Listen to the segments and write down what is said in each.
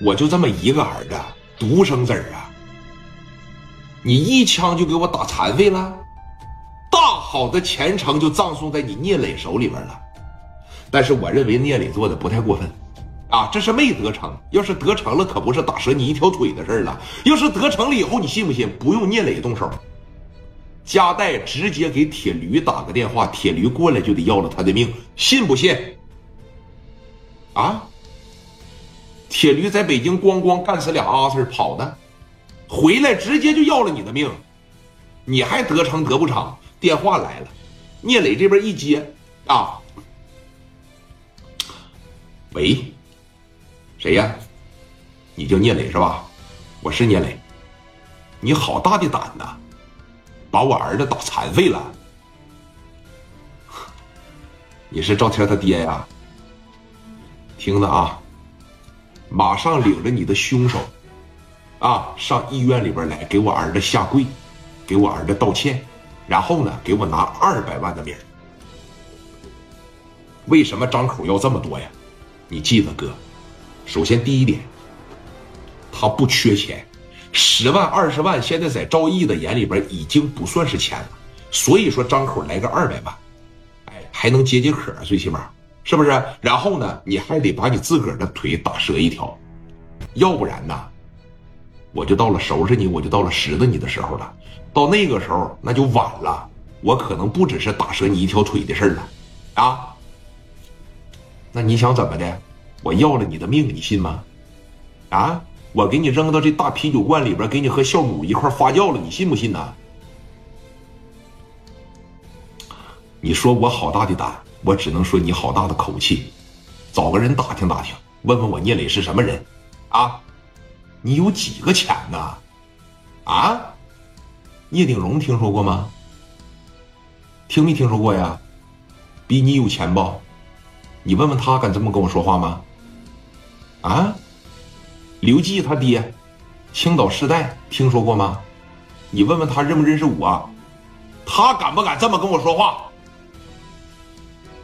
我就这么一个儿子，独生子儿啊，你一枪就给我打残废了，大好的前程就葬送在你聂磊手里边了。但是我认为聂磊做的不太过分，啊，这是没得逞。要是得逞了，可不是打折你一条腿的事了。要是得逞了以后，你信不信不用聂磊动手，加代直接给铁驴打个电话，铁驴过来就得要了他的命，信不信？啊？铁驴在北京咣咣干死俩阿 Sir 跑的，回来直接就要了你的命，你还得成得不偿？电话来了，聂磊这边一接，啊，喂，谁呀？你叫聂磊是吧？我是聂磊，你好大的胆呐，把我儿子打残废了，你是赵天他爹呀？听着啊。马上领着你的凶手，啊，上医院里边来给我儿子下跪，给我儿子道歉，然后呢，给我拿二百万的名。为什么张口要这么多呀？你记得哥，首先第一点，他不缺钱，十万二十万现在在赵毅的眼里边已经不算是钱了，所以说张口来个二百万，哎，还能解解渴，最起码。是不是？然后呢？你还得把你自个儿的腿打折一条，要不然呢，我就到了收拾你，我就到了拾掇你的时候了。到那个时候，那就晚了。我可能不只是打折你一条腿的事儿了，啊？那你想怎么的？我要了你的命，你信吗？啊？我给你扔到这大啤酒罐里边，给你和酵母一块发酵了，你信不信呢？你说我好大的胆！我只能说你好大的口气，找个人打听打听，问问我聂磊是什么人，啊？你有几个钱呢？啊？聂鼎荣听说过吗？听没听说过呀？比你有钱不？你问问他敢这么跟我说话吗？啊？刘季他爹，青岛世代听说过吗？你问问他认不认识我？他敢不敢这么跟我说话？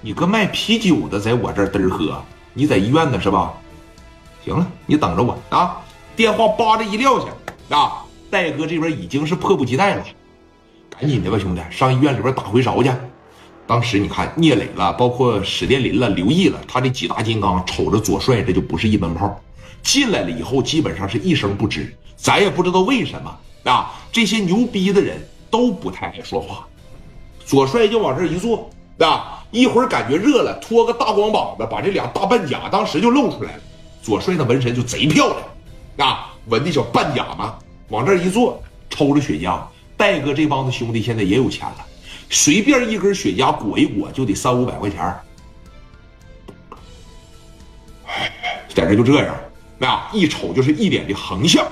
你个卖啤酒的，在我这儿嘚儿喝，你在医院呢是吧？行了，你等着我啊！电话叭的一撂下啊！戴哥这边已经是迫不及待了，赶紧的吧，兄弟，上医院里边打回勺去。当时你看聂磊了，包括史殿林了、刘毅了，他这几大金刚瞅着左帅，这就不是一门炮。进来了以后，基本上是一声不吱，咱也不知道为什么啊。这些牛逼的人都不太爱说话，左帅就往这一坐啊。一会儿感觉热了，脱个大光膀子，把这俩大半甲当时就露出来了。左帅那纹身就贼漂亮，啊，纹的小半甲嘛，往这一坐，抽着雪茄。戴哥这帮子兄弟现在也有钱了，随便一根雪茄裹一裹就得三五百块钱在这就这样，那一瞅就是一脸的横向。